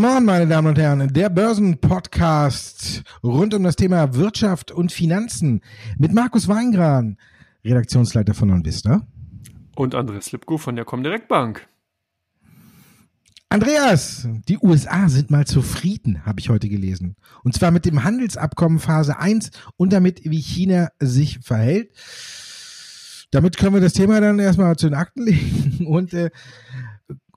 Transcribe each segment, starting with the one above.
Come on, meine Damen und Herren, der Börsenpodcast rund um das Thema Wirtschaft und Finanzen mit Markus Weingran, Redaktionsleiter von OnVista. Und Andreas Lipko von der Comdirect Bank. Andreas, die USA sind mal zufrieden, habe ich heute gelesen. Und zwar mit dem Handelsabkommen Phase 1 und damit, wie China sich verhält. Damit können wir das Thema dann erstmal zu den Akten legen. Und äh,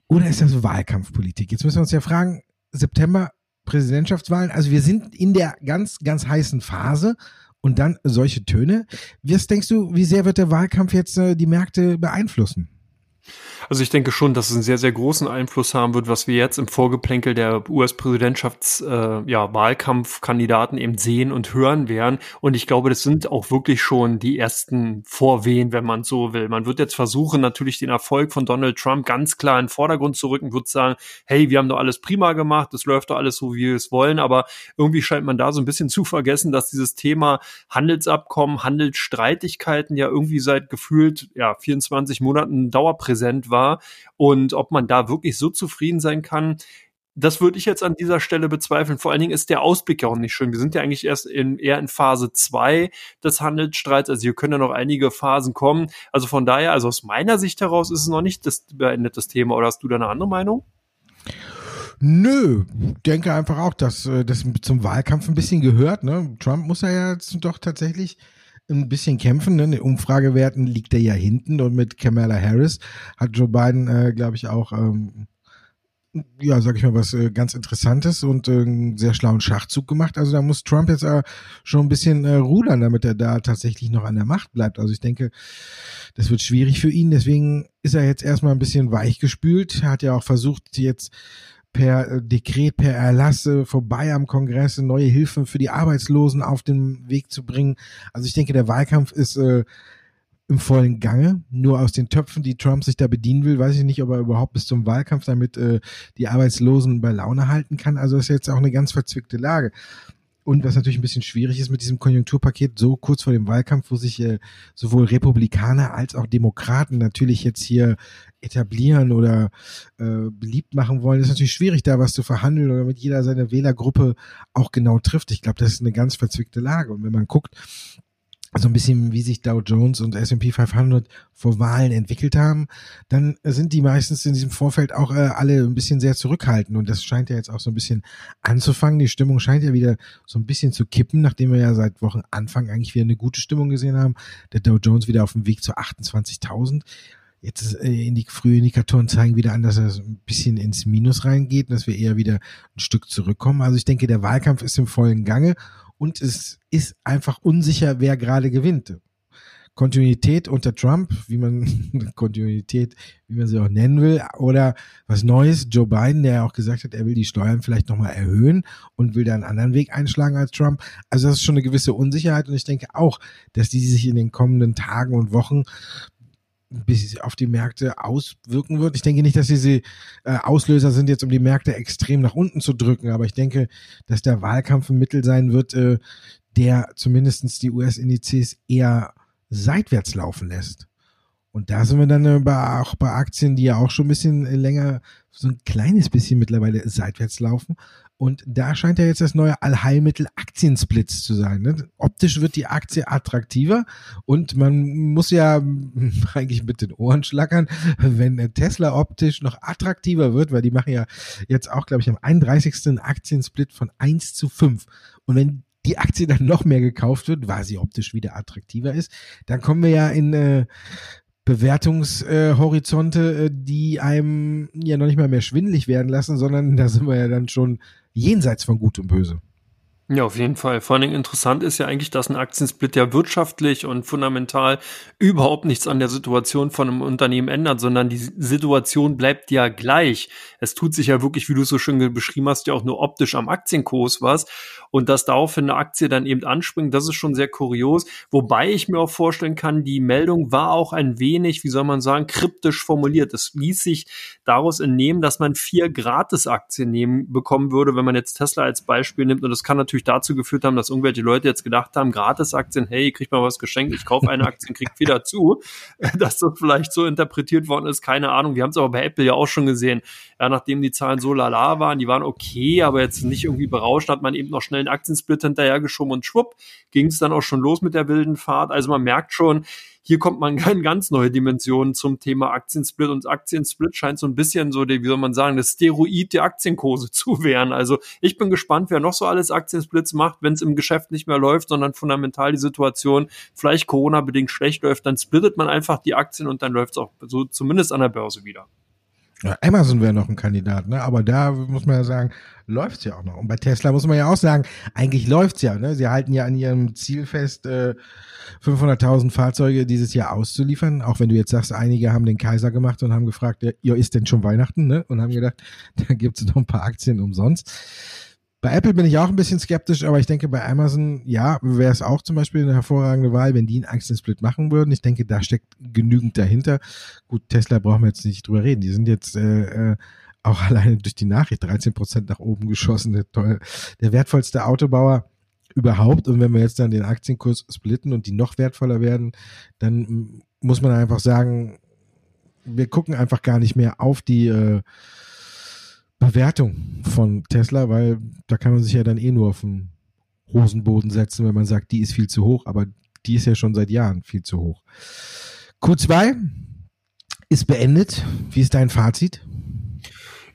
oder ist das Wahlkampfpolitik? Jetzt müssen wir uns ja fragen, September Präsidentschaftswahlen, also wir sind in der ganz, ganz heißen Phase und dann solche Töne. Was denkst du, wie sehr wird der Wahlkampf jetzt äh, die Märkte beeinflussen? Also ich denke schon, dass es einen sehr, sehr großen Einfluss haben wird, was wir jetzt im Vorgeplänkel der US-Präsidentschafts, äh, ja, eben sehen und hören werden. Und ich glaube, das sind auch wirklich schon die ersten Vorwehen, wenn man so will. Man wird jetzt versuchen, natürlich den Erfolg von Donald Trump ganz klar in den Vordergrund zu rücken, wird sagen, hey, wir haben doch alles prima gemacht, das läuft doch alles so, wie wir es wollen. Aber irgendwie scheint man da so ein bisschen zu vergessen, dass dieses Thema Handelsabkommen, Handelsstreitigkeiten ja irgendwie seit gefühlt, ja, 24 Monaten dauerpräsent war und ob man da wirklich so zufrieden sein kann, das würde ich jetzt an dieser Stelle bezweifeln. Vor allen Dingen ist der Ausblick ja auch nicht schön. Wir sind ja eigentlich erst in, eher in Phase zwei des Handelsstreits. Also hier können ja noch einige Phasen kommen. Also von daher, also aus meiner Sicht heraus ist es noch nicht das beendetes Thema. Oder hast du da eine andere Meinung? Nö, denke einfach auch, dass äh, das zum Wahlkampf ein bisschen gehört. Ne? Trump muss ja jetzt doch tatsächlich ein bisschen kämpfen. Ne? In den Umfragewerten liegt er ja hinten und mit Kamala Harris hat Joe Biden, äh, glaube ich, auch ähm, ja, sag ich mal, was äh, ganz Interessantes und äh, einen sehr schlauen Schachzug gemacht. Also da muss Trump jetzt äh, schon ein bisschen äh, rudern, damit er da tatsächlich noch an der Macht bleibt. Also ich denke, das wird schwierig für ihn. Deswegen ist er jetzt erstmal ein bisschen weichgespült. Er hat ja auch versucht, jetzt per äh, Dekret, per Erlasse vorbei am Kongress neue Hilfen für die Arbeitslosen auf den Weg zu bringen. Also ich denke, der Wahlkampf ist äh, im vollen Gange. Nur aus den Töpfen, die Trump sich da bedienen will, weiß ich nicht, ob er überhaupt bis zum Wahlkampf damit äh, die Arbeitslosen bei Laune halten kann. Also ist jetzt auch eine ganz verzwickte Lage. Und was natürlich ein bisschen schwierig ist mit diesem Konjunkturpaket, so kurz vor dem Wahlkampf, wo sich äh, sowohl Republikaner als auch Demokraten natürlich jetzt hier etablieren oder äh, beliebt machen wollen, ist natürlich schwierig, da was zu verhandeln oder mit jeder seine Wählergruppe auch genau trifft. Ich glaube, das ist eine ganz verzwickte Lage. Und wenn man guckt, so ein bisschen wie sich Dow Jones und S&P 500 vor Wahlen entwickelt haben, dann sind die meistens in diesem Vorfeld auch äh, alle ein bisschen sehr zurückhaltend und das scheint ja jetzt auch so ein bisschen anzufangen. Die Stimmung scheint ja wieder so ein bisschen zu kippen, nachdem wir ja seit Wochen Anfang eigentlich wieder eine gute Stimmung gesehen haben. Der Dow Jones wieder auf dem Weg zu 28.000. Jetzt äh, in die frühen Indikatoren zeigen wieder an, dass er ein bisschen ins Minus reingeht dass wir eher wieder ein Stück zurückkommen. Also ich denke, der Wahlkampf ist im vollen Gange und es ist einfach unsicher, wer gerade gewinnt. Kontinuität unter Trump, wie man Kontinuität, wie man sie auch nennen will, oder was Neues, Joe Biden, der auch gesagt hat, er will die Steuern vielleicht nochmal erhöhen und will da einen anderen Weg einschlagen als Trump. Also das ist schon eine gewisse Unsicherheit und ich denke auch, dass die sich in den kommenden Tagen und Wochen bis auf die Märkte auswirken wird. Ich denke nicht, dass diese äh, Auslöser sind, jetzt um die Märkte extrem nach unten zu drücken, aber ich denke, dass der Wahlkampf ein Mittel sein wird, äh, der zumindestens die US-Indizes eher seitwärts laufen lässt. Und da sind wir dann äh, bei, auch bei Aktien, die ja auch schon ein bisschen länger, so ein kleines bisschen mittlerweile seitwärts laufen. Und da scheint ja jetzt das neue Allheilmittel Aktiensplits zu sein. Ne? Optisch wird die Aktie attraktiver und man muss ja eigentlich mit den Ohren schlackern, wenn Tesla optisch noch attraktiver wird, weil die machen ja jetzt auch, glaube ich, am 31. einen Aktiensplit von 1 zu 5. Und wenn die Aktie dann noch mehr gekauft wird, weil sie optisch wieder attraktiver ist, dann kommen wir ja in äh, Bewertungshorizonte, äh, die einem ja noch nicht mal mehr schwindlig werden lassen, sondern da sind wir ja dann schon jenseits von Gut und Böse. Ja, auf jeden Fall. Vor Dingen interessant ist ja eigentlich, dass ein Aktiensplit ja wirtschaftlich und fundamental überhaupt nichts an der Situation von einem Unternehmen ändert, sondern die Situation bleibt ja gleich. Es tut sich ja wirklich, wie du es so schön beschrieben hast, ja auch nur optisch am Aktienkurs was. Und dass daraufhin eine Aktie dann eben anspringt, das ist schon sehr kurios. Wobei ich mir auch vorstellen kann, die Meldung war auch ein wenig, wie soll man sagen, kryptisch formuliert. Es ließ sich daraus entnehmen, dass man vier Gratis-Aktien nehmen bekommen würde, wenn man jetzt Tesla als Beispiel nimmt. Und das kann natürlich natürlich dazu geführt haben, dass irgendwelche Leute jetzt gedacht haben, Gratisaktien, hey, krieg mal was geschenkt, ich kaufe eine Aktie und krieg wieder zu. Dass das vielleicht so interpretiert worden ist, keine Ahnung. Wir haben es aber bei Apple ja auch schon gesehen. Ja, nachdem die Zahlen so lala waren, die waren okay, aber jetzt nicht irgendwie berauscht, hat man eben noch schnell einen Aktiensplit hinterhergeschoben und schwupp, ging es dann auch schon los mit der wilden Fahrt. Also man merkt schon, hier kommt man in ganz neue Dimensionen zum Thema Aktiensplit und Aktiensplit scheint so ein bisschen so, wie soll man sagen, das Steroid der Aktienkurse zu werden. Also ich bin gespannt, wer noch so alles Aktiensplits macht, wenn es im Geschäft nicht mehr läuft, sondern fundamental die Situation vielleicht Corona-bedingt schlecht läuft, dann splittet man einfach die Aktien und dann läuft es auch so zumindest an der Börse wieder. Amazon wäre noch ein Kandidat, ne? Aber da muss man ja sagen, läuft's ja auch noch. Und bei Tesla muss man ja auch sagen, eigentlich läuft's ja, ne? Sie halten ja an ihrem Ziel fest, äh, 500.000 Fahrzeuge dieses Jahr auszuliefern. Auch wenn du jetzt sagst, einige haben den Kaiser gemacht und haben gefragt, ja, ist denn schon Weihnachten, ne? Und haben gedacht, da gibt's noch ein paar Aktien umsonst. Bei Apple bin ich auch ein bisschen skeptisch, aber ich denke, bei Amazon, ja, wäre es auch zum Beispiel eine hervorragende Wahl, wenn die einen Aktiensplit machen würden. Ich denke, da steckt genügend dahinter. Gut, Tesla brauchen wir jetzt nicht drüber reden. Die sind jetzt äh, äh auch alleine durch die Nachricht 13 Prozent nach oben geschossen. Der, der wertvollste Autobauer überhaupt. Und wenn wir jetzt dann den Aktienkurs splitten und die noch wertvoller werden, dann muss man einfach sagen, wir gucken einfach gar nicht mehr auf die äh, Bewertung von Tesla, weil da kann man sich ja dann eh nur auf den Hosenboden setzen, wenn man sagt, die ist viel zu hoch, aber die ist ja schon seit Jahren viel zu hoch. Q2 ist beendet. Wie ist dein Fazit?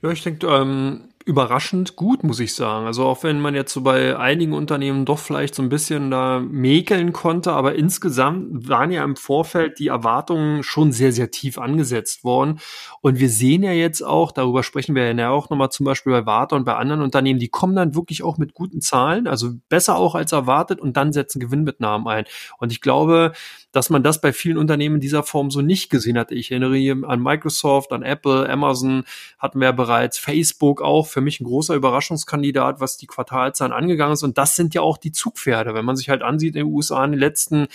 Ja, ich denke, ähm, überraschend gut, muss ich sagen. Also auch wenn man jetzt so bei einigen Unternehmen doch vielleicht so ein bisschen da mäkeln konnte, aber insgesamt waren ja im Vorfeld die Erwartungen schon sehr, sehr tief angesetzt worden. Und wir sehen ja jetzt auch, darüber sprechen wir ja auch nochmal zum Beispiel bei Warta und bei anderen Unternehmen, die kommen dann wirklich auch mit guten Zahlen, also besser auch als erwartet und dann setzen Gewinnmitnahmen ein. Und ich glaube, dass man das bei vielen Unternehmen dieser Form so nicht gesehen hat. Ich erinnere an Microsoft, an Apple, Amazon hatten wir ja bereits, Facebook auch, für mich ein großer Überraschungskandidat, was die Quartalzahlen angegangen ist. Und das sind ja auch die Zugpferde. Wenn man sich halt ansieht in den USA in den letzten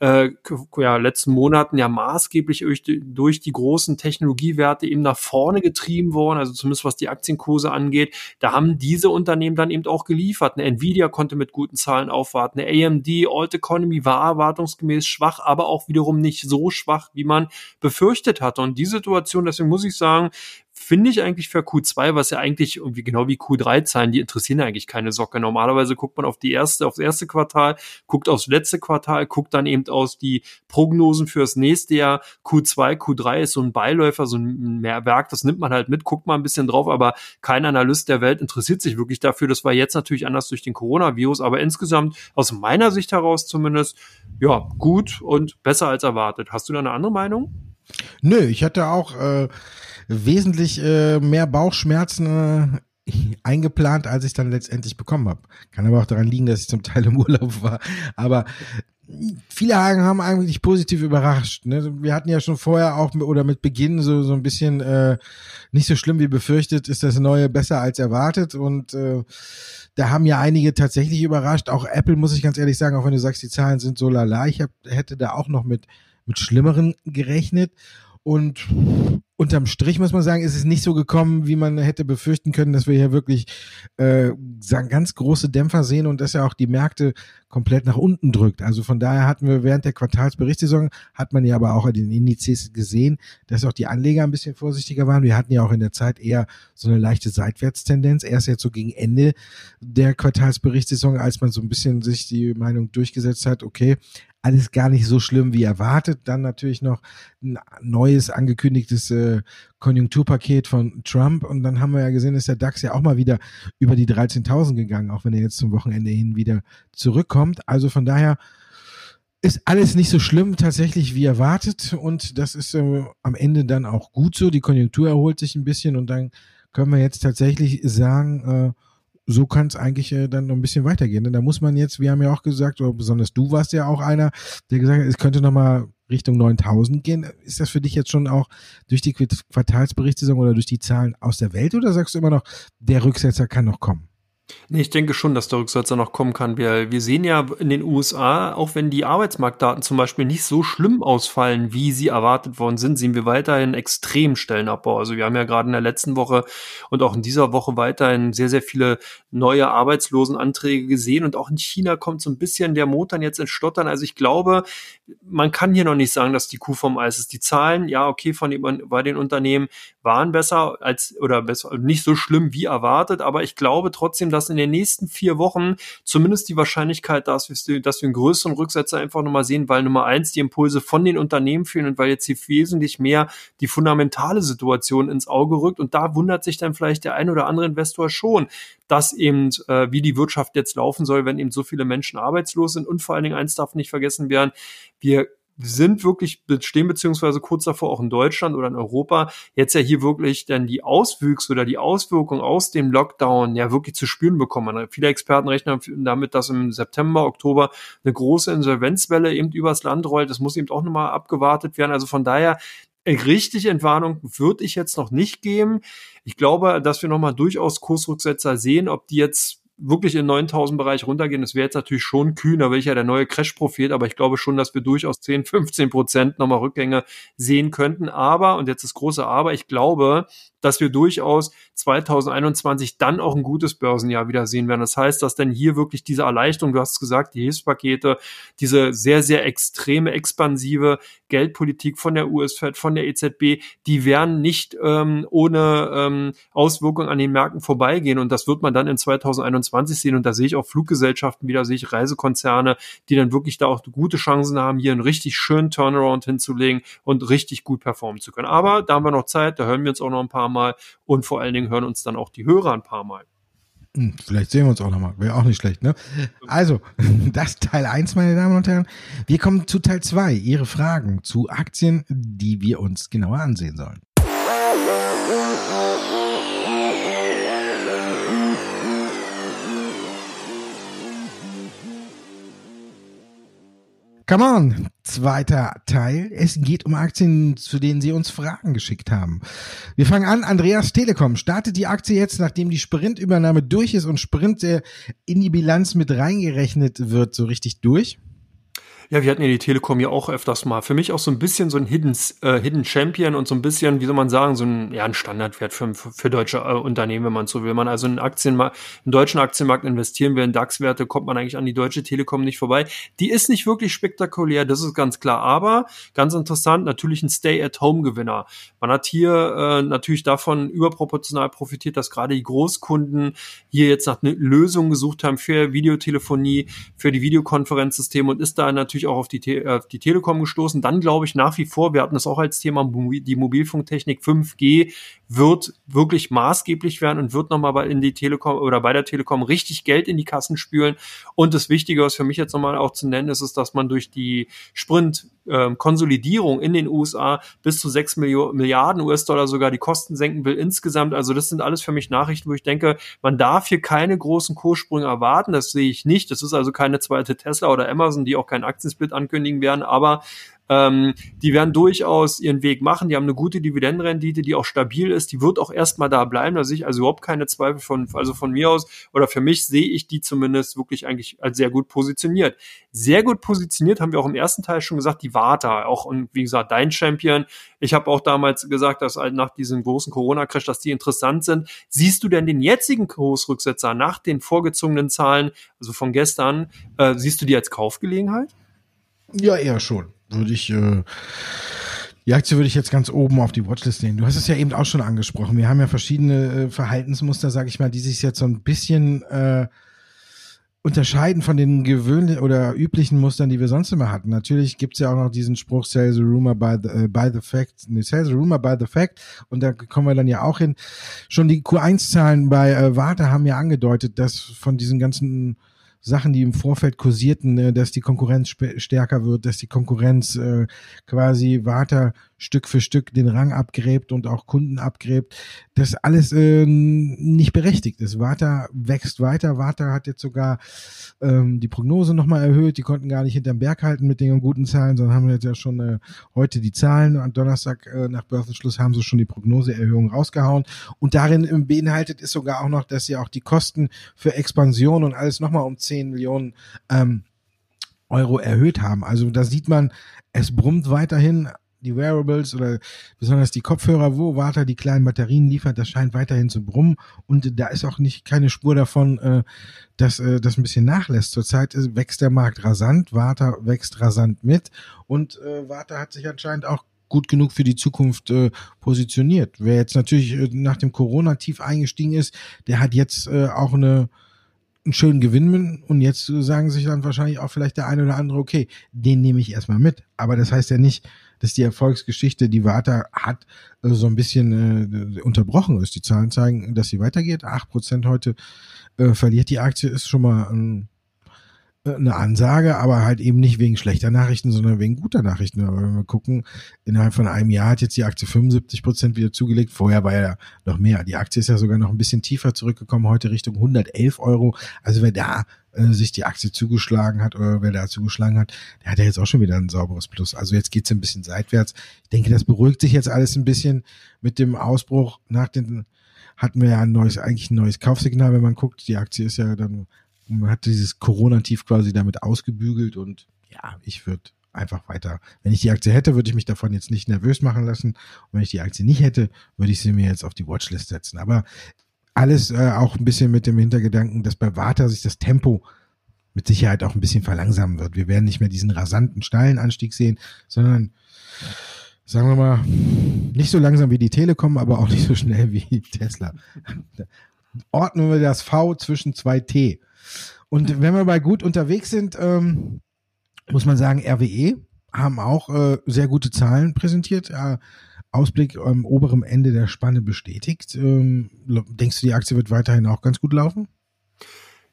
äh, ja, letzten Monaten ja maßgeblich durch die, durch die großen Technologiewerte eben nach vorne getrieben worden, also zumindest was die Aktienkurse angeht. Da haben diese Unternehmen dann eben auch geliefert. Eine Nvidia konnte mit guten Zahlen aufwarten. Eine AMD, Alt Economy war erwartungsgemäß schwach, aber auch wiederum nicht so schwach, wie man befürchtet hatte. Und die Situation, deswegen muss ich sagen, finde ich eigentlich für Q2, was ja eigentlich irgendwie genau wie Q3-Zahlen, die interessieren eigentlich keine Socke. Normalerweise guckt man auf die erste, aufs erste Quartal, guckt aufs letzte Quartal, guckt dann eben aus die Prognosen fürs nächste Jahr. Q2, Q3 ist so ein Beiläufer, so ein Werk, das nimmt man halt mit, guckt mal ein bisschen drauf, aber kein Analyst der Welt interessiert sich wirklich dafür. Das war jetzt natürlich anders durch den Coronavirus, aber insgesamt aus meiner Sicht heraus zumindest, ja, gut und besser als erwartet. Hast du da eine andere Meinung? Nö, ich hatte auch äh, wesentlich äh, mehr Bauchschmerzen äh, eingeplant, als ich dann letztendlich bekommen habe. Kann aber auch daran liegen, dass ich zum Teil im Urlaub war. Aber viele Hagen haben eigentlich positiv überrascht. Ne? Wir hatten ja schon vorher auch oder mit Beginn so so ein bisschen äh, nicht so schlimm wie befürchtet, ist das neue besser als erwartet und äh, da haben ja einige tatsächlich überrascht. Auch Apple muss ich ganz ehrlich sagen, auch wenn du sagst, die Zahlen sind so lala, ich hab, hätte da auch noch mit mit schlimmeren gerechnet und unterm Strich muss man sagen, ist es nicht so gekommen, wie man hätte befürchten können, dass wir hier wirklich äh, ganz große Dämpfer sehen und dass ja auch die Märkte komplett nach unten drückt. Also von daher hatten wir während der Quartalsberichtssaison, hat man ja aber auch an den Indizes gesehen, dass auch die Anleger ein bisschen vorsichtiger waren. Wir hatten ja auch in der Zeit eher so eine leichte Seitwärtstendenz. Erst jetzt so gegen Ende der Quartalsberichtssaison, als man so ein bisschen sich die Meinung durchgesetzt hat, okay, alles gar nicht so schlimm wie erwartet. Dann natürlich noch ein neues angekündigtes äh, Konjunkturpaket von Trump und dann haben wir ja gesehen, ist der DAX ja auch mal wieder über die 13.000 gegangen, auch wenn er jetzt zum Wochenende hin wieder zurückkommt. Also von daher ist alles nicht so schlimm tatsächlich wie erwartet und das ist äh, am Ende dann auch gut so. Die Konjunktur erholt sich ein bisschen und dann können wir jetzt tatsächlich sagen, äh, so kann es eigentlich äh, dann noch ein bisschen weitergehen. Denn da muss man jetzt, wir haben ja auch gesagt, oder besonders du warst ja auch einer, der gesagt hat, es könnte nochmal Richtung 9000 gehen. Ist das für dich jetzt schon auch durch die Quartalsberichtssaison oder durch die Zahlen aus der Welt oder sagst du immer noch, der Rücksetzer kann noch kommen? Nee, ich denke schon, dass der Rücksetzer noch kommen kann. Wir, wir sehen ja in den USA, auch wenn die Arbeitsmarktdaten zum Beispiel nicht so schlimm ausfallen, wie sie erwartet worden sind, sehen wir weiterhin extrem Stellenabbau. Also wir haben ja gerade in der letzten Woche und auch in dieser Woche weiterhin sehr, sehr viele neue Arbeitslosenanträge gesehen. Und auch in China kommt so ein bisschen der Motor jetzt ins Stottern. Also ich glaube, man kann hier noch nicht sagen, dass die Kuh vom Eis ist. Die Zahlen, ja, okay, von den, bei den Unternehmen waren besser als oder besser, nicht so schlimm wie erwartet, aber ich glaube trotzdem, dass in den nächsten vier Wochen zumindest die Wahrscheinlichkeit, dass wir, dass wir einen größeren Rücksetzer einfach nochmal sehen, weil Nummer eins die Impulse von den Unternehmen fehlen und weil jetzt hier wesentlich mehr die fundamentale Situation ins Auge rückt. Und da wundert sich dann vielleicht der ein oder andere Investor schon, dass eben, äh, wie die Wirtschaft jetzt laufen soll, wenn eben so viele Menschen arbeitslos sind. Und vor allen Dingen eins darf nicht vergessen werden, wir sind wirklich stehen beziehungsweise kurz davor auch in Deutschland oder in Europa jetzt ja hier wirklich dann die Auswüchse oder die Auswirkungen aus dem Lockdown ja wirklich zu spüren bekommen. Viele Experten rechnen damit, dass im September, Oktober eine große Insolvenzwelle eben übers Land rollt. Das muss eben auch nochmal abgewartet werden. Also von daher richtig Entwarnung würde ich jetzt noch nicht geben. Ich glaube, dass wir nochmal durchaus Kursrücksetzer sehen, ob die jetzt wirklich in 9000 Bereich runtergehen, das wäre jetzt natürlich schon kühn, da will ich ja der neue Crash-Prophet, aber ich glaube schon, dass wir durchaus 10, 15 Prozent nochmal Rückgänge sehen könnten. Aber, und jetzt das große Aber, ich glaube, dass wir durchaus 2021 dann auch ein gutes Börsenjahr wieder sehen werden. Das heißt, dass dann hier wirklich diese Erleichterung, du hast gesagt, die Hilfspakete, diese sehr, sehr extreme, expansive Geldpolitik von der US-Fed, von der EZB, die werden nicht ähm, ohne ähm, Auswirkungen an den Märkten vorbeigehen. Und das wird man dann in 2021 sehen. Und da sehe ich auch Fluggesellschaften wieder, sehe ich Reisekonzerne, die dann wirklich da auch gute Chancen haben, hier einen richtig schönen Turnaround hinzulegen und richtig gut performen zu können. Aber da haben wir noch Zeit, da hören wir uns auch noch ein paar Mal und vor allen Dingen hören uns dann auch die Hörer ein paar Mal. Hm, vielleicht sehen wir uns auch nochmal. Wäre auch nicht schlecht, ne? Also, das Teil 1, meine Damen und Herren. Wir kommen zu Teil 2. Ihre Fragen zu Aktien, die wir uns genauer ansehen sollen. Come on, zweiter Teil. Es geht um Aktien, zu denen Sie uns Fragen geschickt haben. Wir fangen an. Andreas Telekom startet die Aktie jetzt, nachdem die Sprint-Übernahme durch ist und Sprint in die Bilanz mit reingerechnet wird, so richtig durch. Ja, wir hatten ja die Telekom ja auch öfters mal. Für mich auch so ein bisschen so ein Hidden, äh, Hidden Champion und so ein bisschen, wie soll man sagen, so ein, ja, ein Standardwert für, für, deutsche äh, Unternehmen, wenn man so will. Wenn man also in Aktienmarkt, im deutschen Aktienmarkt investieren will, in DAX-Werte, kommt man eigentlich an die deutsche Telekom nicht vorbei. Die ist nicht wirklich spektakulär, das ist ganz klar. Aber ganz interessant, natürlich ein Stay-at-Home-Gewinner. Man hat hier äh, natürlich davon überproportional profitiert, dass gerade die Großkunden hier jetzt nach einer Lösung gesucht haben für Videotelefonie, für die Videokonferenzsysteme und ist da natürlich natürlich auch auf die, auf die Telekom gestoßen. Dann glaube ich nach wie vor, wir hatten das auch als Thema, die Mobilfunktechnik 5G wird wirklich maßgeblich werden und wird nochmal in die Telekom oder bei der Telekom richtig Geld in die Kassen spülen. Und das Wichtige, was für mich jetzt nochmal auch zu nennen ist, ist, dass man durch die Sprint ähm, Konsolidierung in den USA bis zu sechs Milliarden US-Dollar sogar die Kosten senken will insgesamt. Also das sind alles für mich Nachrichten, wo ich denke, man darf hier keine großen Kurssprünge erwarten. Das sehe ich nicht. Das ist also keine zweite Tesla oder Amazon, die auch keinen Aktiensplit ankündigen werden. Aber ähm, die werden durchaus ihren Weg machen. Die haben eine gute Dividendenrendite, die auch stabil ist. Die wird auch erstmal da bleiben. Da sehe ich also überhaupt keine Zweifel von, also von mir aus oder für mich sehe ich die zumindest wirklich eigentlich als sehr gut positioniert. Sehr gut positioniert haben wir auch im ersten Teil schon gesagt, die Warta, auch und wie gesagt, dein Champion. Ich habe auch damals gesagt, dass halt nach diesem großen Corona-Crash, dass die interessant sind. Siehst du denn den jetzigen Kursrücksetzer nach den vorgezogenen Zahlen, also von gestern, äh, siehst du die als Kaufgelegenheit? Ja, eher schon würde ich, äh, die Aktie würde ich jetzt ganz oben auf die Watchlist nehmen. Du hast es ja eben auch schon angesprochen. Wir haben ja verschiedene äh, Verhaltensmuster, sag ich mal, die sich jetzt so ein bisschen äh, unterscheiden von den gewöhnlichen oder üblichen Mustern, die wir sonst immer hatten. Natürlich gibt's ja auch noch diesen Spruch, sell the rumor by the, äh, by the fact, nee, sell the rumor by the fact. Und da kommen wir dann ja auch hin. Schon die Q1-Zahlen bei äh, Warte haben ja angedeutet, dass von diesen ganzen Sachen, die im Vorfeld kursierten, äh, dass die Konkurrenz stärker wird, dass die Konkurrenz äh, quasi weiter Stück für Stück den Rang abgräbt und auch Kunden abgräbt, das alles äh, nicht berechtigt ist. Warta wächst weiter. Warta hat jetzt sogar ähm, die Prognose nochmal erhöht. Die konnten gar nicht hinterm Berg halten mit den guten Zahlen, sondern haben jetzt ja schon äh, heute die Zahlen. Am Donnerstag äh, nach Börsenschluss haben sie schon die Prognoseerhöhung rausgehauen. Und darin äh, beinhaltet ist sogar auch noch, dass sie auch die Kosten für Expansion und alles nochmal um 10 Millionen ähm, Euro erhöht haben. Also da sieht man, es brummt weiterhin die Wearables oder besonders die Kopfhörer, wo Warta die kleinen Batterien liefert, das scheint weiterhin zu brummen und da ist auch nicht keine Spur davon, äh, dass äh, das ein bisschen nachlässt. Zurzeit wächst der Markt rasant, Warta wächst rasant mit und äh, Warta hat sich anscheinend auch gut genug für die Zukunft äh, positioniert. Wer jetzt natürlich äh, nach dem Corona tief eingestiegen ist, der hat jetzt äh, auch eine einen schönen Gewinn und jetzt sagen sich dann wahrscheinlich auch vielleicht der eine oder andere, okay, den nehme ich erstmal mit. Aber das heißt ja nicht, dass die Erfolgsgeschichte, die Warta hat, äh, so ein bisschen äh, unterbrochen ist. Die Zahlen zeigen, dass sie weitergeht. Acht Prozent heute äh, verliert die Aktie, ist schon mal ein eine Ansage, aber halt eben nicht wegen schlechter Nachrichten, sondern wegen guter Nachrichten. Aber wenn wir gucken, innerhalb von einem Jahr hat jetzt die Aktie 75 Prozent wieder zugelegt. Vorher war ja noch mehr. Die Aktie ist ja sogar noch ein bisschen tiefer zurückgekommen, heute Richtung 111 Euro. Also wer da äh, sich die Aktie zugeschlagen hat oder wer da zugeschlagen hat, der hat ja jetzt auch schon wieder ein sauberes Plus. Also jetzt geht's ein bisschen seitwärts. Ich denke, das beruhigt sich jetzt alles ein bisschen mit dem Ausbruch nach den hatten wir ja ein neues, eigentlich ein neues Kaufsignal, wenn man guckt. Die Aktie ist ja dann hat dieses Corona-Tief quasi damit ausgebügelt und ja, ich würde einfach weiter. Wenn ich die Aktie hätte, würde ich mich davon jetzt nicht nervös machen lassen. Und wenn ich die Aktie nicht hätte, würde ich sie mir jetzt auf die Watchlist setzen. Aber alles äh, auch ein bisschen mit dem Hintergedanken, dass bei Warta sich das Tempo mit Sicherheit auch ein bisschen verlangsamen wird. Wir werden nicht mehr diesen rasanten, steilen Anstieg sehen, sondern sagen wir mal, nicht so langsam wie die Telekom, aber auch nicht so schnell wie Tesla. Ordnen wir das V zwischen zwei T. Und wenn wir bei gut unterwegs sind, ähm, muss man sagen, RWE haben auch äh, sehr gute Zahlen präsentiert. Äh, Ausblick am oberen Ende der Spanne bestätigt. Ähm, denkst du, die Aktie wird weiterhin auch ganz gut laufen?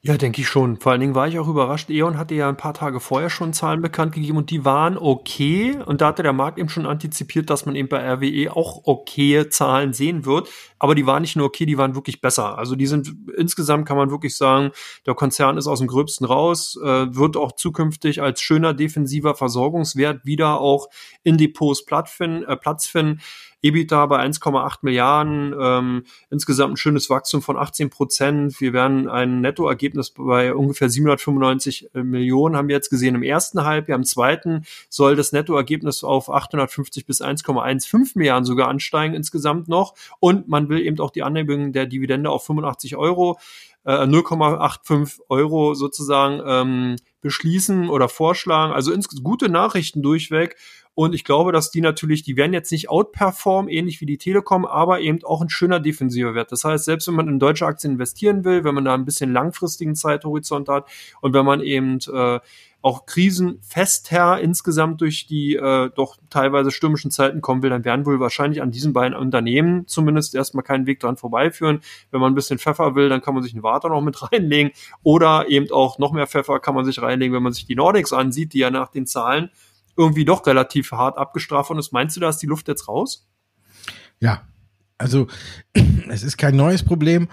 Ja, denke ich schon. Vor allen Dingen war ich auch überrascht. E.ON hatte ja ein paar Tage vorher schon Zahlen bekannt gegeben und die waren okay. Und da hatte der Markt eben schon antizipiert, dass man eben bei RWE auch okaye Zahlen sehen wird. Aber die waren nicht nur okay, die waren wirklich besser. Also die sind insgesamt kann man wirklich sagen, der Konzern ist aus dem Gröbsten raus, äh, wird auch zukünftig als schöner defensiver Versorgungswert wieder auch in Depots Platz finden. Äh, Platz finden. EBITDA bei 1,8 Milliarden, ähm, insgesamt ein schönes Wachstum von 18 Prozent. Wir werden ein Nettoergebnis bei ungefähr 795 äh, Millionen, haben wir jetzt gesehen im ersten Halbjahr. Im zweiten soll das Nettoergebnis auf 850 bis 1,15 Milliarden sogar ansteigen insgesamt noch. Und man will eben auch die Anhebung der Dividende auf 85 Euro. 0,85 äh, Euro sozusagen ähm, beschließen oder vorschlagen. Also ins, gute Nachrichten durchweg. Und ich glaube, dass die natürlich, die werden jetzt nicht outperformen, ähnlich wie die Telekom, aber eben auch ein schöner defensiver Wert. Das heißt, selbst wenn man in deutsche Aktien investieren will, wenn man da ein bisschen langfristigen Zeithorizont hat und wenn man eben äh, auch krisenfester insgesamt durch die äh, doch teilweise stürmischen Zeiten kommen will, dann werden wohl wahrscheinlich an diesen beiden Unternehmen zumindest erstmal keinen Weg dran vorbeiführen. Wenn man ein bisschen Pfeffer will, dann kann man sich einen Water noch mit reinlegen oder eben auch noch mehr Pfeffer kann man sich reinlegen, wenn man sich die Nordics ansieht, die ja nach den Zahlen irgendwie doch relativ hart abgestraft worden ist. Meinst du, da ist die Luft jetzt raus? Ja, also es ist kein neues Problem.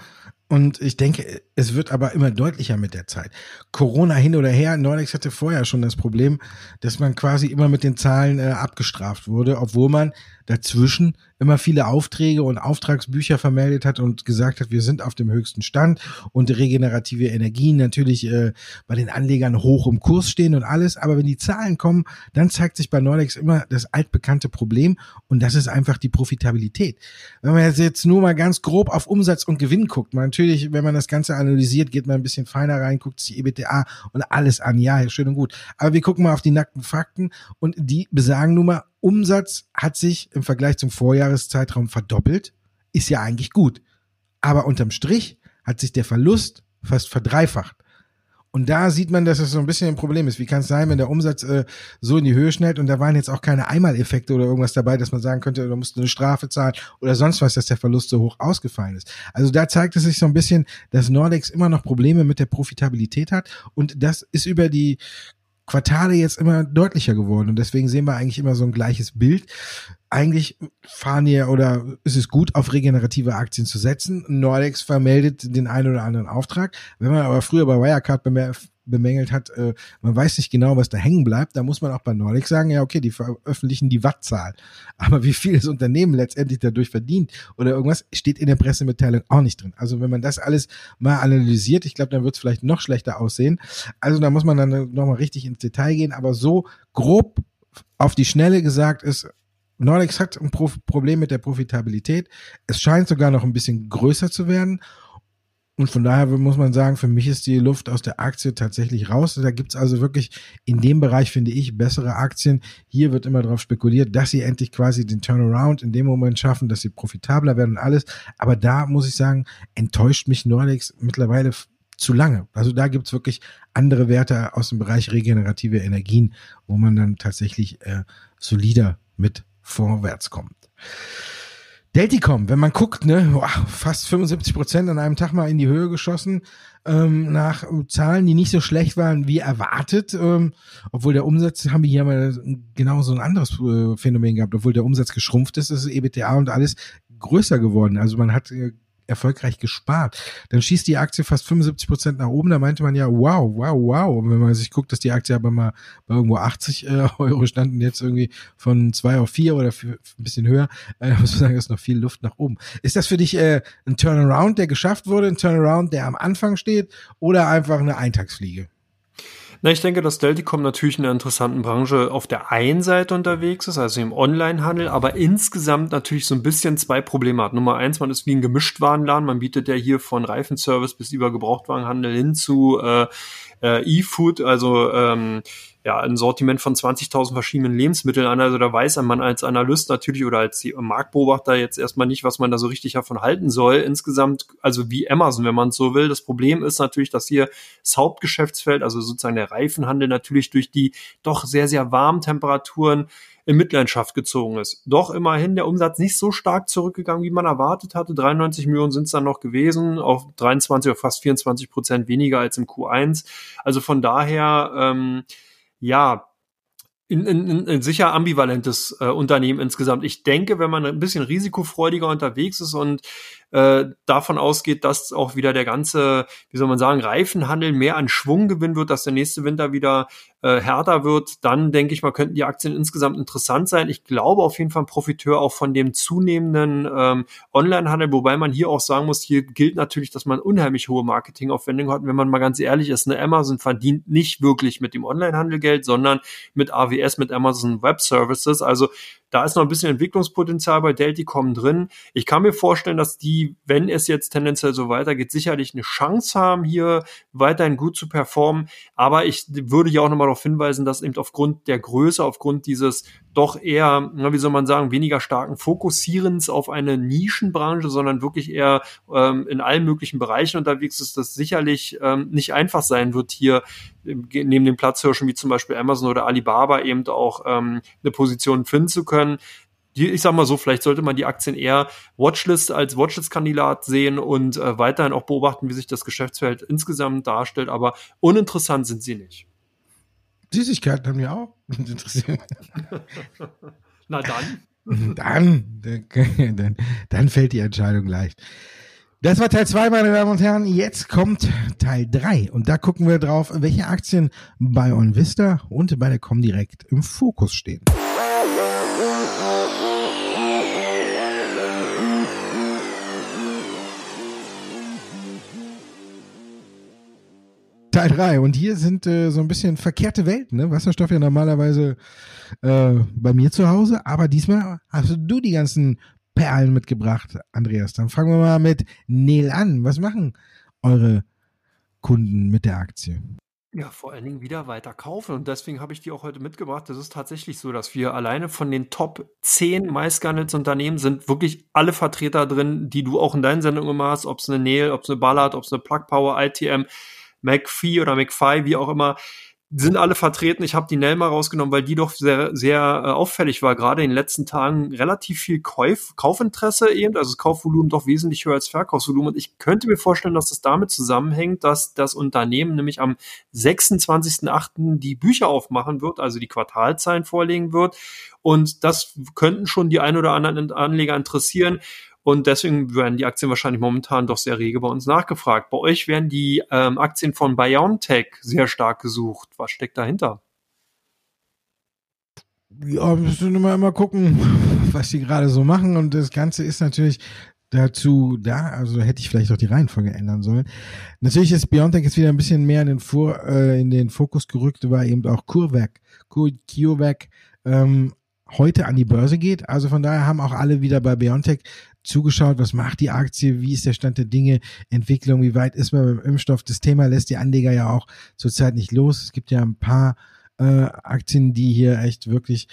Und ich denke, es wird aber immer deutlicher mit der Zeit. Corona hin oder her, Nordex hatte vorher schon das Problem, dass man quasi immer mit den Zahlen äh, abgestraft wurde, obwohl man dazwischen immer viele Aufträge und Auftragsbücher vermeldet hat und gesagt hat, wir sind auf dem höchsten Stand und regenerative Energien natürlich äh, bei den Anlegern hoch im Kurs stehen und alles. Aber wenn die Zahlen kommen, dann zeigt sich bei Nordex immer das altbekannte Problem und das ist einfach die Profitabilität. Wenn man jetzt nur mal ganz grob auf Umsatz und Gewinn guckt, man natürlich, wenn man das Ganze analysiert, geht man ein bisschen feiner rein, guckt sich EBTA und alles an. Ja, schön und gut. Aber wir gucken mal auf die nackten Fakten und die besagen nun mal, Umsatz hat sich im Vergleich zum Vorjahreszeitraum verdoppelt. Ist ja eigentlich gut. Aber unterm Strich hat sich der Verlust fast verdreifacht. Und da sieht man, dass es so ein bisschen ein Problem ist. Wie kann es sein, wenn der Umsatz äh, so in die Höhe schnellt und da waren jetzt auch keine Einmaleffekte oder irgendwas dabei, dass man sagen könnte, du musst eine Strafe zahlen oder sonst was, dass der Verlust so hoch ausgefallen ist. Also da zeigt es sich so ein bisschen, dass Nordex immer noch Probleme mit der Profitabilität hat und das ist über die Quartale jetzt immer deutlicher geworden und deswegen sehen wir eigentlich immer so ein gleiches Bild. Eigentlich fahren wir oder ist es gut, auf regenerative Aktien zu setzen. Nordex vermeldet den einen oder anderen Auftrag. Wenn man aber früher bei Wirecard bemängelt hat, äh, man weiß nicht genau, was da hängen bleibt, da muss man auch bei Nordic sagen, ja, okay, die veröffentlichen die Wattzahl. Aber wie viel das Unternehmen letztendlich dadurch verdient oder irgendwas, steht in der Pressemitteilung auch nicht drin. Also wenn man das alles mal analysiert, ich glaube, dann wird es vielleicht noch schlechter aussehen. Also da muss man dann nochmal richtig ins Detail gehen, aber so grob auf die Schnelle gesagt ist, Nordex hat ein Problem mit der Profitabilität. Es scheint sogar noch ein bisschen größer zu werden. Und von daher muss man sagen, für mich ist die Luft aus der Aktie tatsächlich raus. Da gibt's also wirklich in dem Bereich, finde ich, bessere Aktien. Hier wird immer darauf spekuliert, dass sie endlich quasi den Turnaround in dem Moment schaffen, dass sie profitabler werden und alles. Aber da muss ich sagen, enttäuscht mich Nordex mittlerweile zu lange. Also da gibt's wirklich andere Werte aus dem Bereich regenerative Energien, wo man dann tatsächlich äh, solider mit vorwärts kommt. Delticom, wenn man guckt, ne, boah, fast 75 Prozent an einem Tag mal in die Höhe geschossen, ähm, nach Zahlen, die nicht so schlecht waren wie erwartet, ähm, obwohl der Umsatz, haben wir hier mal genau so ein anderes äh, Phänomen gehabt, obwohl der Umsatz geschrumpft ist, ist EBTA und alles größer geworden. Also man hat äh, erfolgreich gespart. Dann schießt die Aktie fast 75 Prozent nach oben. Da meinte man ja, wow, wow, wow. Wenn man sich guckt, dass die Aktie aber mal bei irgendwo 80 äh, Euro stand und jetzt irgendwie von zwei auf vier oder ein bisschen höher, äh, muss man sagen, ist noch viel Luft nach oben. Ist das für dich äh, ein Turnaround, der geschafft wurde, ein Turnaround, der am Anfang steht oder einfach eine Eintagsfliege? Na, ich denke, dass Delticom natürlich in einer interessanten Branche auf der einen Seite unterwegs ist, also im Onlinehandel, aber insgesamt natürlich so ein bisschen zwei Probleme hat. Nummer eins, man ist wie ein Gemischtwarenladen. Man bietet ja hier von Reifenservice bis über Gebrauchtwagenhandel hin zu äh, äh, E-Food, also ähm, ja, ein Sortiment von 20.000 verschiedenen Lebensmitteln an. Also da weiß man als Analyst natürlich oder als Marktbeobachter jetzt erstmal nicht, was man da so richtig davon halten soll. Insgesamt, also wie Amazon, wenn man es so will. Das Problem ist natürlich, dass hier das Hauptgeschäftsfeld, also sozusagen der Reifenhandel, natürlich durch die doch sehr, sehr warmen Temperaturen in Mitleidenschaft gezogen ist. Doch immerhin der Umsatz nicht so stark zurückgegangen, wie man erwartet hatte. 93 Millionen sind es dann noch gewesen, auf 23 oder fast 24 Prozent weniger als im Q1. Also von daher, ähm, ja, ein, ein, ein sicher ambivalentes äh, Unternehmen insgesamt. Ich denke, wenn man ein bisschen risikofreudiger unterwegs ist und äh, davon ausgeht, dass auch wieder der ganze, wie soll man sagen, Reifenhandel mehr an Schwung gewinnen wird, dass der nächste Winter wieder äh, härter wird, dann denke ich mal, könnten die Aktien insgesamt interessant sein. Ich glaube auf jeden Fall Profiteur auch von dem zunehmenden ähm, Onlinehandel, wobei man hier auch sagen muss, hier gilt natürlich, dass man unheimlich hohe Marketingaufwendungen hat. wenn man mal ganz ehrlich ist, eine Amazon verdient nicht wirklich mit dem Onlinehandel Geld, sondern mit AWS, mit Amazon Web Services. Also da ist noch ein bisschen Entwicklungspotenzial bei Delticom drin. Ich kann mir vorstellen, dass die, wenn es jetzt tendenziell so weitergeht, sicherlich eine Chance haben, hier weiterhin gut zu performen. Aber ich würde ja auch nochmal darauf hinweisen, dass eben aufgrund der Größe, aufgrund dieses doch eher, wie soll man sagen, weniger starken Fokussierens auf eine Nischenbranche, sondern wirklich eher ähm, in allen möglichen Bereichen unterwegs ist, das sicherlich ähm, nicht einfach sein wird, hier neben den Platzhirschen wie zum Beispiel Amazon oder Alibaba eben auch ähm, eine Position finden zu können. Die, ich sag mal so, vielleicht sollte man die Aktien eher Watchlist als Watchlist-Kandidat sehen und äh, weiterhin auch beobachten, wie sich das Geschäftsfeld insgesamt darstellt, aber uninteressant sind sie nicht. Süßigkeiten haben wir auch. Na dann. Dann, dann, dann fällt die Entscheidung leicht. Das war Teil 2, meine Damen und Herren. Jetzt kommt Teil 3. Und da gucken wir drauf, welche Aktien bei OnVista und bei der Comdirect im Fokus stehen. Teil 3. Und hier sind äh, so ein bisschen verkehrte Welten. Ne? Wasserstoff ja normalerweise äh, bei mir zu Hause, aber diesmal hast du die ganzen Perlen mitgebracht, Andreas. Dann fangen wir mal mit Neil an. Was machen eure Kunden mit der Aktie? Ja, vor allen Dingen wieder weiter kaufen. Und deswegen habe ich die auch heute mitgebracht. Das ist tatsächlich so, dass wir alleine von den Top 10 Meistgehandelten sind wirklich alle Vertreter drin, die du auch in deinen Sendungen immer hast, ob es eine Nail, ob es eine Ballard, ob es eine Plug Power, ITM, McPhee oder McPhee, wie auch immer, sind alle vertreten. Ich habe die Nell mal rausgenommen, weil die doch sehr, sehr äh, auffällig war. Gerade in den letzten Tagen relativ viel Kauf, Kaufinteresse eben, also das Kaufvolumen doch wesentlich höher als Verkaufsvolumen. Und ich könnte mir vorstellen, dass das damit zusammenhängt, dass das Unternehmen nämlich am 26.08. die Bücher aufmachen wird, also die Quartalzahlen vorlegen wird. Und das könnten schon die ein oder anderen Anleger interessieren. Und deswegen werden die Aktien wahrscheinlich momentan doch sehr rege bei uns nachgefragt. Bei euch werden die ähm, Aktien von BioNTech sehr stark gesucht. Was steckt dahinter? Ja, müssen wir mal, gucken, was die gerade so machen. Und das Ganze ist natürlich dazu da, also hätte ich vielleicht auch die Reihenfolge ändern sollen. Natürlich ist Biontech jetzt wieder ein bisschen mehr in den, Vor, äh, in den Fokus gerückt, war eben auch CureVac, CureVac ähm, heute an die Börse geht. Also von daher haben auch alle wieder bei Biontech zugeschaut, was macht die Aktie, wie ist der Stand der Dinge, Entwicklung, wie weit ist man beim Impfstoff. Das Thema lässt die Anleger ja auch zurzeit nicht los. Es gibt ja ein paar äh, Aktien, die hier echt wirklich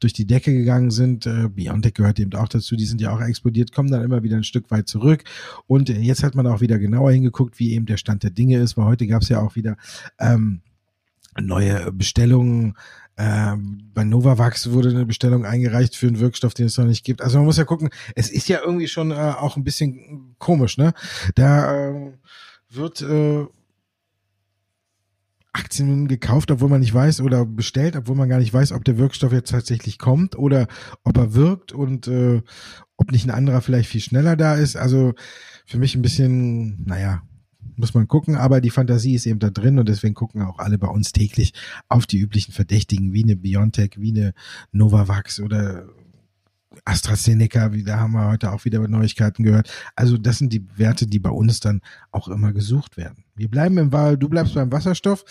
durch die Decke gegangen sind. Äh, Biontech gehört eben auch dazu, die sind ja auch explodiert, kommen dann immer wieder ein Stück weit zurück. Und jetzt hat man auch wieder genauer hingeguckt, wie eben der Stand der Dinge ist, weil heute gab es ja auch wieder ähm, neue Bestellungen ähm, bei Novavax wurde eine Bestellung eingereicht für einen Wirkstoff, den es noch nicht gibt. Also man muss ja gucken, es ist ja irgendwie schon äh, auch ein bisschen komisch, ne? Da äh, wird äh, Aktien gekauft, obwohl man nicht weiß, oder bestellt, obwohl man gar nicht weiß, ob der Wirkstoff jetzt tatsächlich kommt oder ob er wirkt und äh, ob nicht ein anderer vielleicht viel schneller da ist. Also für mich ein bisschen, naja, muss man gucken, aber die Fantasie ist eben da drin und deswegen gucken auch alle bei uns täglich auf die üblichen Verdächtigen wie eine Biontech, wie eine Novavax oder AstraZeneca, wie da haben wir heute auch wieder Neuigkeiten gehört. Also das sind die Werte, die bei uns dann auch immer gesucht werden. Wir bleiben im Wahl, du bleibst beim Wasserstoff.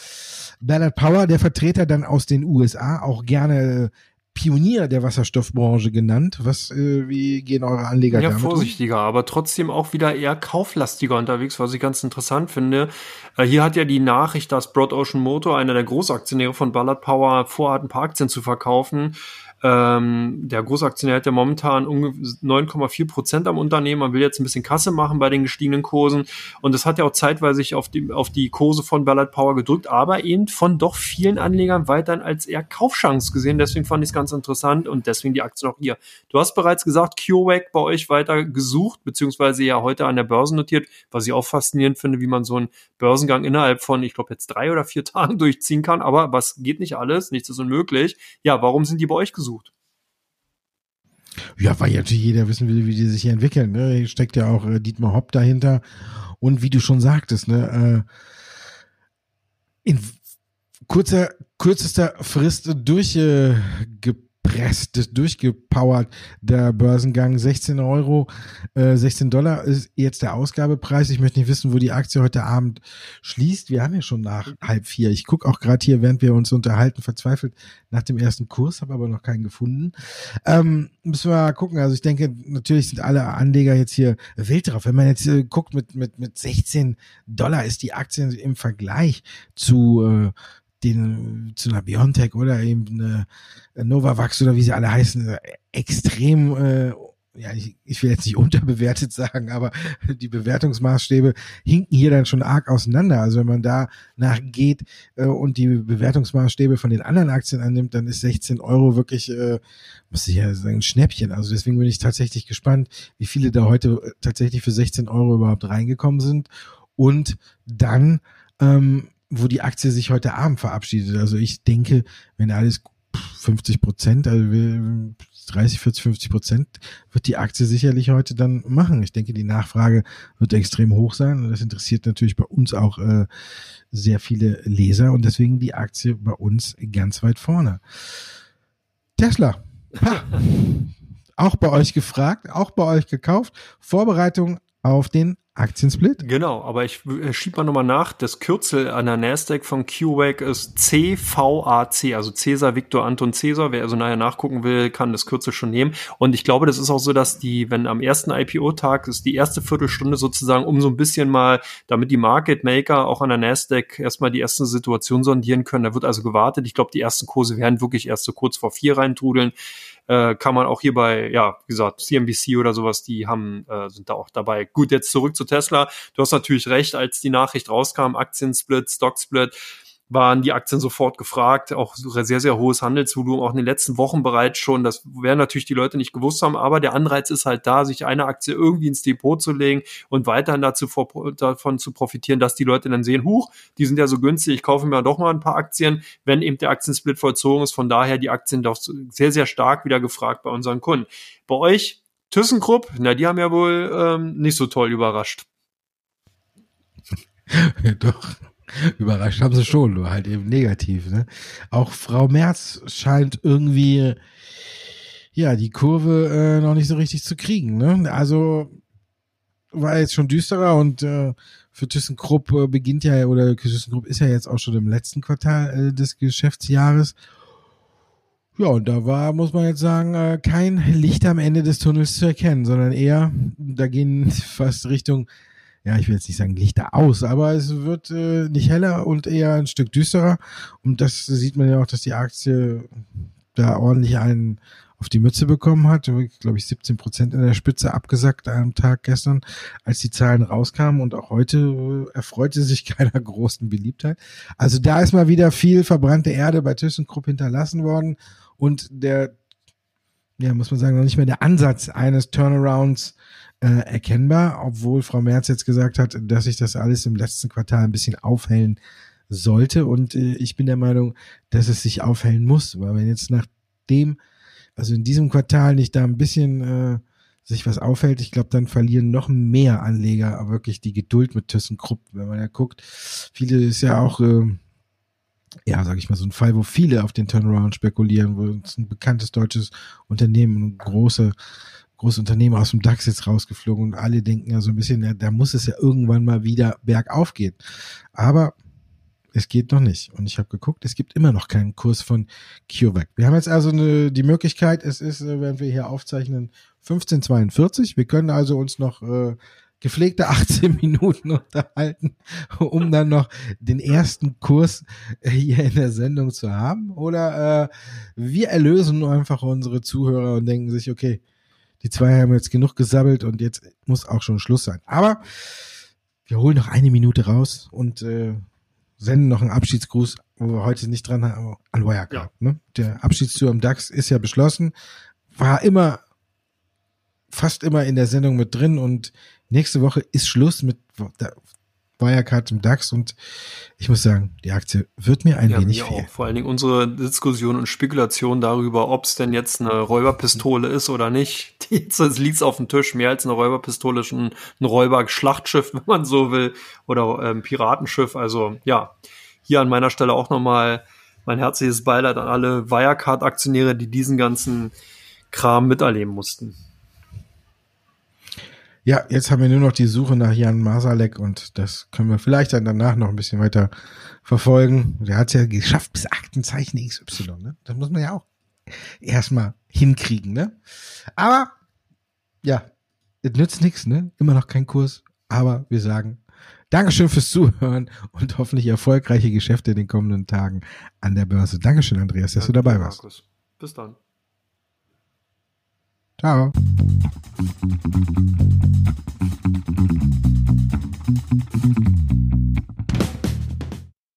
Bernard Power, der Vertreter dann aus den USA, auch gerne Pionier der Wasserstoffbranche genannt. Was, äh, wie gehen eure Anleger ja, damit vorsichtiger, um? aber trotzdem auch wieder eher kauflastiger unterwegs, was ich ganz interessant finde. Äh, hier hat ja die Nachricht, dass Broad Ocean Motor, einer der Großaktionäre von Ballard Power, vorhat, ein paar Aktien zu verkaufen. Ähm, der Großaktionär hat ja momentan 9,4 Prozent am Unternehmen. Man will jetzt ein bisschen Kasse machen bei den gestiegenen Kursen. Und das hat ja auch zeitweise sich auf die, auf die Kurse von Ballard Power gedrückt, aber eben von doch vielen Anlegern weiterhin als eher Kaufchance gesehen. Deswegen fand ich es ganz interessant und deswegen die Aktie auch hier. Du hast bereits gesagt, CureVac bei euch weiter gesucht, beziehungsweise ja heute an der Börse notiert, was ich auch faszinierend finde, wie man so einen Börsengang innerhalb von, ich glaube, jetzt drei oder vier Tagen durchziehen kann. Aber was geht nicht alles, nichts ist unmöglich. Ja, warum sind die bei euch gesucht? Ja, weil natürlich jeder wissen will, wie die sich hier entwickeln. Ne? Hier steckt ja auch äh, Dietmar Hopp dahinter. Und wie du schon sagtest, ne, äh, in kurzer, kürzester Frist durchgepackt. Äh, durchgepresst, durchgepowert, der Börsengang. 16 Euro, äh, 16 Dollar ist jetzt der Ausgabepreis. Ich möchte nicht wissen, wo die Aktie heute Abend schließt. Wir haben ja schon nach halb vier. Ich gucke auch gerade hier, während wir uns unterhalten, verzweifelt nach dem ersten Kurs, habe aber noch keinen gefunden. Ähm, müssen wir mal gucken. Also ich denke, natürlich sind alle Anleger jetzt hier wild drauf. Wenn man jetzt äh, guckt, mit, mit, mit 16 Dollar ist die Aktie im Vergleich zu äh, den zu einer Biontech oder eben eine Novavax oder wie sie alle heißen, extrem, äh, ja, ich, ich will jetzt nicht unterbewertet sagen, aber die Bewertungsmaßstäbe hinken hier dann schon arg auseinander. Also wenn man da nachgeht äh, und die Bewertungsmaßstäbe von den anderen Aktien annimmt, dann ist 16 Euro wirklich, äh, muss ich ja sagen, ein Schnäppchen. Also deswegen bin ich tatsächlich gespannt, wie viele da heute tatsächlich für 16 Euro überhaupt reingekommen sind. Und dann ähm, wo die Aktie sich heute Abend verabschiedet. Also ich denke, wenn alles 50 Prozent, also 30, 40, 50 Prozent wird die Aktie sicherlich heute dann machen. Ich denke, die Nachfrage wird extrem hoch sein und das interessiert natürlich bei uns auch äh, sehr viele Leser und deswegen die Aktie bei uns ganz weit vorne. Tesla. Ha. auch bei euch gefragt, auch bei euch gekauft. Vorbereitung auf den Aktiensplit? Genau, aber ich äh, schieb mal nochmal nach. Das Kürzel an der Nasdaq von QWAC ist CVAC, also Cäsar Victor Anton Cäsar. Wer also nachher nachgucken will, kann das Kürzel schon nehmen. Und ich glaube, das ist auch so, dass die, wenn am ersten IPO-Tag ist die erste Viertelstunde sozusagen, um so ein bisschen mal, damit die Market Maker auch an der Nasdaq erstmal die erste Situation sondieren können. Da wird also gewartet. Ich glaube, die ersten Kurse werden wirklich erst so kurz vor vier reintrudeln. Äh, kann man auch hier bei, ja, wie gesagt, CNBC oder sowas, die haben, äh, sind da auch dabei. Gut, jetzt zurück zu Tesla. Du hast natürlich recht, als die Nachricht rauskam, Aktiensplit, Stocksplit, waren die Aktien sofort gefragt, auch sehr, sehr hohes Handelsvolumen, auch in den letzten Wochen bereits schon. Das werden natürlich die Leute nicht gewusst haben, aber der Anreiz ist halt da, sich eine Aktie irgendwie ins Depot zu legen und weiterhin dazu, davon zu profitieren, dass die Leute dann sehen, huch, die sind ja so günstig, ich kaufe mir doch mal ein paar Aktien, wenn eben der Aktiensplit vollzogen ist. Von daher die Aktien doch sehr, sehr stark wieder gefragt bei unseren Kunden. Bei euch, ThyssenKrupp, na, die haben ja wohl ähm, nicht so toll überrascht. doch. Überrascht haben sie schon, nur halt eben negativ. Ne? Auch Frau Merz scheint irgendwie ja die Kurve äh, noch nicht so richtig zu kriegen. Ne? Also war jetzt schon düsterer und äh, für ThyssenKrupp äh, beginnt ja oder ThyssenKrupp ist ja jetzt auch schon im letzten Quartal äh, des Geschäftsjahres. Ja, und da war, muss man jetzt sagen, äh, kein Licht am Ende des Tunnels zu erkennen, sondern eher, da gehen fast Richtung ja, ich will jetzt nicht sagen Lichter aus, aber es wird äh, nicht heller und eher ein Stück düsterer. Und das sieht man ja auch, dass die Aktie da ordentlich einen auf die Mütze bekommen hat. Glaube ich, 17 Prozent in der Spitze abgesackt am Tag gestern, als die Zahlen rauskamen. Und auch heute äh, erfreute sich keiner großen Beliebtheit. Also da ist mal wieder viel verbrannte Erde bei ThyssenKrupp hinterlassen worden. Und der, ja, muss man sagen, noch nicht mehr der Ansatz eines Turnarounds äh, erkennbar, obwohl Frau Merz jetzt gesagt hat, dass sich das alles im letzten Quartal ein bisschen aufhellen sollte. Und äh, ich bin der Meinung, dass es sich aufhellen muss, weil wenn jetzt nach dem, also in diesem Quartal nicht da ein bisschen äh, sich was aufhält, ich glaube, dann verlieren noch mehr Anleger wirklich die Geduld mit ThyssenKrupp. Wenn man ja guckt, viele ist ja auch, äh, ja, sage ich mal, so ein Fall, wo viele auf den Turnaround spekulieren, wo es ein bekanntes deutsches Unternehmen, eine große große Unternehmen aus dem DAX jetzt rausgeflogen und alle denken ja so ein bisschen, ja, da muss es ja irgendwann mal wieder bergauf gehen. Aber es geht noch nicht. Und ich habe geguckt, es gibt immer noch keinen Kurs von CureVac. Wir haben jetzt also eine, die Möglichkeit, es ist, äh, wenn wir hier aufzeichnen, 1542. Wir können also uns noch äh, gepflegte 18 Minuten unterhalten, um dann noch den ersten Kurs äh, hier in der Sendung zu haben. Oder äh, wir erlösen einfach unsere Zuhörer und denken sich, okay, die zwei haben jetzt genug gesabbelt und jetzt muss auch schon Schluss sein. Aber wir holen noch eine Minute raus und äh, senden noch einen Abschiedsgruß, wo wir heute nicht dran haben, an Wirecard. Ja. Ne? Der Abschiedstour im DAX ist ja beschlossen, war immer, fast immer in der Sendung mit drin und nächste Woche ist Schluss mit Wirecard im DAX und ich muss sagen, die Aktie wird mir ein ja, wenig mir fehlen. Auch. Vor allen Dingen unsere Diskussion und Spekulation darüber, ob es denn jetzt eine Räuberpistole ist oder nicht. Jetzt liegt es auf dem Tisch. Mehr als eine Räuberpistole ist ein, ein Räuberschlachtschiff, wenn man so will, oder ein ähm, Piratenschiff. Also ja, hier an meiner Stelle auch nochmal mein herzliches Beileid an alle Wirecard-Aktionäre, die diesen ganzen Kram miterleben mussten. Ja, jetzt haben wir nur noch die Suche nach Jan Masalek und das können wir vielleicht dann danach noch ein bisschen weiter verfolgen. Der hat es ja geschafft bis Aktenzeichen XY, ne? Das muss man ja auch erstmal hinkriegen, ne? Aber ja, es nützt nichts, ne? Immer noch kein Kurs, aber wir sagen Dankeschön fürs Zuhören und hoffentlich erfolgreiche Geschäfte in den kommenden Tagen an der Börse. Dankeschön, Andreas, dass Danke, du dabei warst. Markus. Bis dann. Ciao.